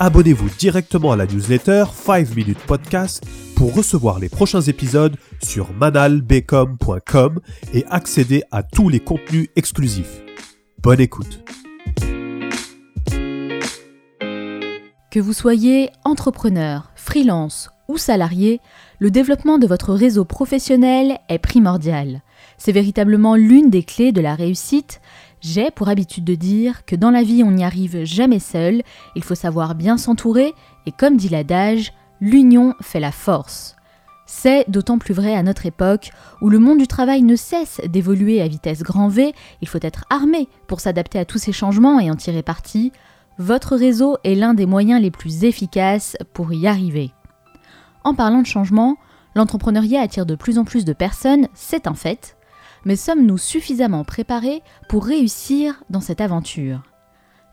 Abonnez-vous directement à la newsletter 5 Minutes Podcast pour recevoir les prochains épisodes sur manalbecom.com et accéder à tous les contenus exclusifs. Bonne écoute. Que vous soyez entrepreneur, freelance ou salarié, le développement de votre réseau professionnel est primordial. C'est véritablement l'une des clés de la réussite. J'ai pour habitude de dire que dans la vie on n'y arrive jamais seul, il faut savoir bien s'entourer et comme dit l'adage, l'union fait la force. C'est d'autant plus vrai à notre époque où le monde du travail ne cesse d'évoluer à vitesse grand V, il faut être armé pour s'adapter à tous ces changements et en tirer parti. Votre réseau est l'un des moyens les plus efficaces pour y arriver. En parlant de changement, l'entrepreneuriat attire de plus en plus de personnes, c'est un fait, mais sommes-nous suffisamment préparés pour réussir dans cette aventure?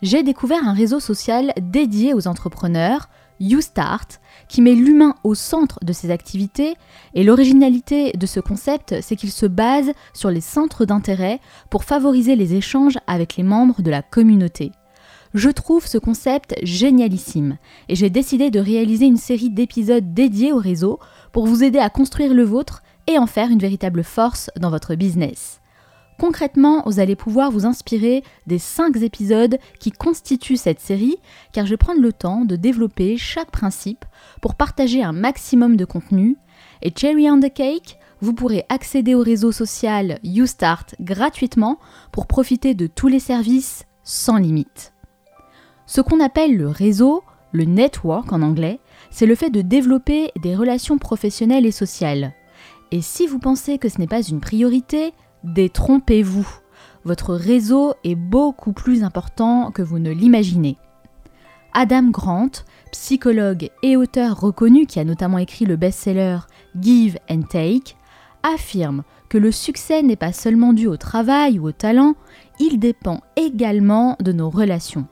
J'ai découvert un réseau social dédié aux entrepreneurs, YouStart, qui met l'humain au centre de ses activités, et l'originalité de ce concept, c'est qu'il se base sur les centres d'intérêt pour favoriser les échanges avec les membres de la communauté. Je trouve ce concept génialissime et j'ai décidé de réaliser une série d'épisodes dédiés au réseau pour vous aider à construire le vôtre et en faire une véritable force dans votre business. Concrètement, vous allez pouvoir vous inspirer des 5 épisodes qui constituent cette série, car je vais prendre le temps de développer chaque principe pour partager un maximum de contenu. Et Cherry on the Cake, vous pourrez accéder au réseau social YouStart gratuitement pour profiter de tous les services sans limite. Ce qu'on appelle le réseau, le network en anglais, c'est le fait de développer des relations professionnelles et sociales. Et si vous pensez que ce n'est pas une priorité, détrompez-vous. Votre réseau est beaucoup plus important que vous ne l'imaginez. Adam Grant, psychologue et auteur reconnu qui a notamment écrit le best-seller Give and Take, affirme que le succès n'est pas seulement dû au travail ou au talent, il dépend également de nos relations.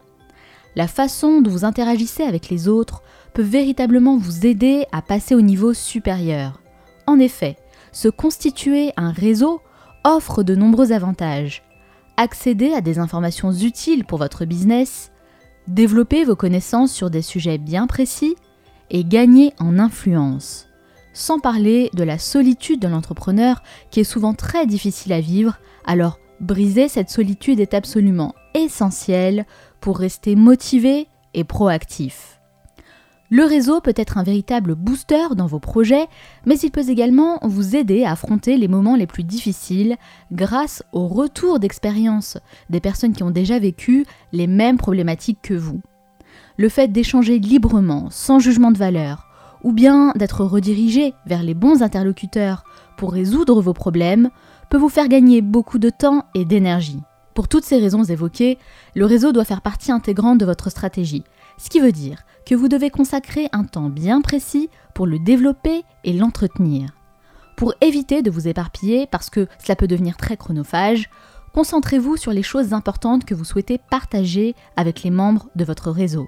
La façon dont vous interagissez avec les autres peut véritablement vous aider à passer au niveau supérieur. En effet, se constituer un réseau offre de nombreux avantages. Accéder à des informations utiles pour votre business, développer vos connaissances sur des sujets bien précis et gagner en influence. Sans parler de la solitude de l'entrepreneur qui est souvent très difficile à vivre, alors briser cette solitude est absolument essentiel pour rester motivé et proactif. Le réseau peut être un véritable booster dans vos projets, mais il peut également vous aider à affronter les moments les plus difficiles grâce au retour d'expérience des personnes qui ont déjà vécu les mêmes problématiques que vous. Le fait d'échanger librement, sans jugement de valeur, ou bien d'être redirigé vers les bons interlocuteurs pour résoudre vos problèmes, peut vous faire gagner beaucoup de temps et d'énergie. Pour toutes ces raisons évoquées, le réseau doit faire partie intégrante de votre stratégie, ce qui veut dire que vous devez consacrer un temps bien précis pour le développer et l'entretenir. Pour éviter de vous éparpiller, parce que cela peut devenir très chronophage, concentrez-vous sur les choses importantes que vous souhaitez partager avec les membres de votre réseau.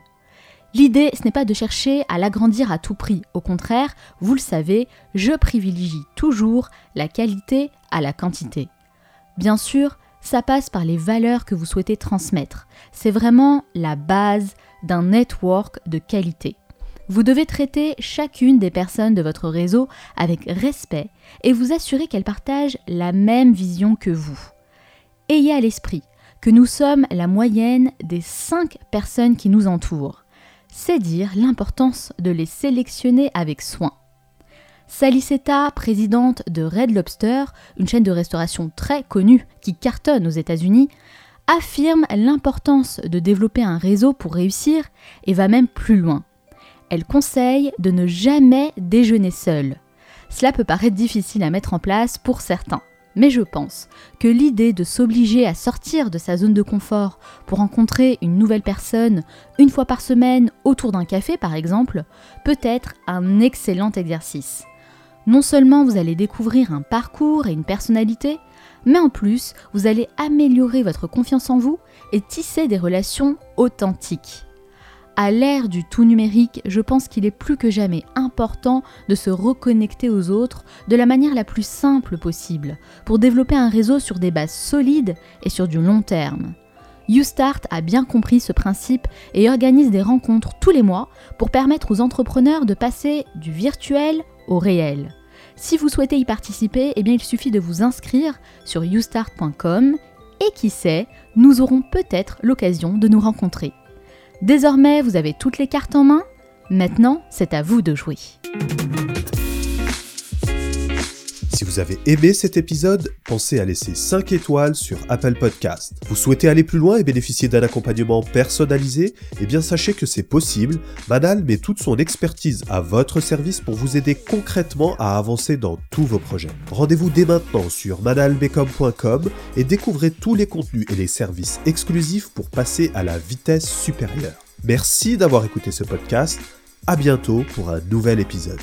L'idée, ce n'est pas de chercher à l'agrandir à tout prix. Au contraire, vous le savez, je privilégie toujours la qualité à la quantité. Bien sûr, ça passe par les valeurs que vous souhaitez transmettre. C'est vraiment la base d'un network de qualité. Vous devez traiter chacune des personnes de votre réseau avec respect et vous assurer qu'elles partagent la même vision que vous. Ayez à l'esprit que nous sommes la moyenne des 5 personnes qui nous entourent. C'est dire l'importance de les sélectionner avec soin. Sally Seta, présidente de Red Lobster, une chaîne de restauration très connue qui cartonne aux États-Unis, affirme l'importance de développer un réseau pour réussir et va même plus loin. Elle conseille de ne jamais déjeuner seul. Cela peut paraître difficile à mettre en place pour certains. Mais je pense que l'idée de s'obliger à sortir de sa zone de confort pour rencontrer une nouvelle personne une fois par semaine autour d'un café par exemple peut être un excellent exercice. Non seulement vous allez découvrir un parcours et une personnalité, mais en plus vous allez améliorer votre confiance en vous et tisser des relations authentiques. À l'ère du tout numérique, je pense qu'il est plus que jamais important de se reconnecter aux autres de la manière la plus simple possible pour développer un réseau sur des bases solides et sur du long terme. YouStart a bien compris ce principe et organise des rencontres tous les mois pour permettre aux entrepreneurs de passer du virtuel au réel. Si vous souhaitez y participer, eh bien il suffit de vous inscrire sur youstart.com et qui sait, nous aurons peut-être l'occasion de nous rencontrer. Désormais, vous avez toutes les cartes en main. Maintenant, c'est à vous de jouer. Vous avez aimé cet épisode, pensez à laisser 5 étoiles sur Apple Podcast. Vous souhaitez aller plus loin et bénéficier d'un accompagnement personnalisé? Eh bien sachez que c'est possible. Manal met toute son expertise à votre service pour vous aider concrètement à avancer dans tous vos projets. Rendez-vous dès maintenant sur manalbecom.com et découvrez tous les contenus et les services exclusifs pour passer à la vitesse supérieure. Merci d'avoir écouté ce podcast. À bientôt pour un nouvel épisode.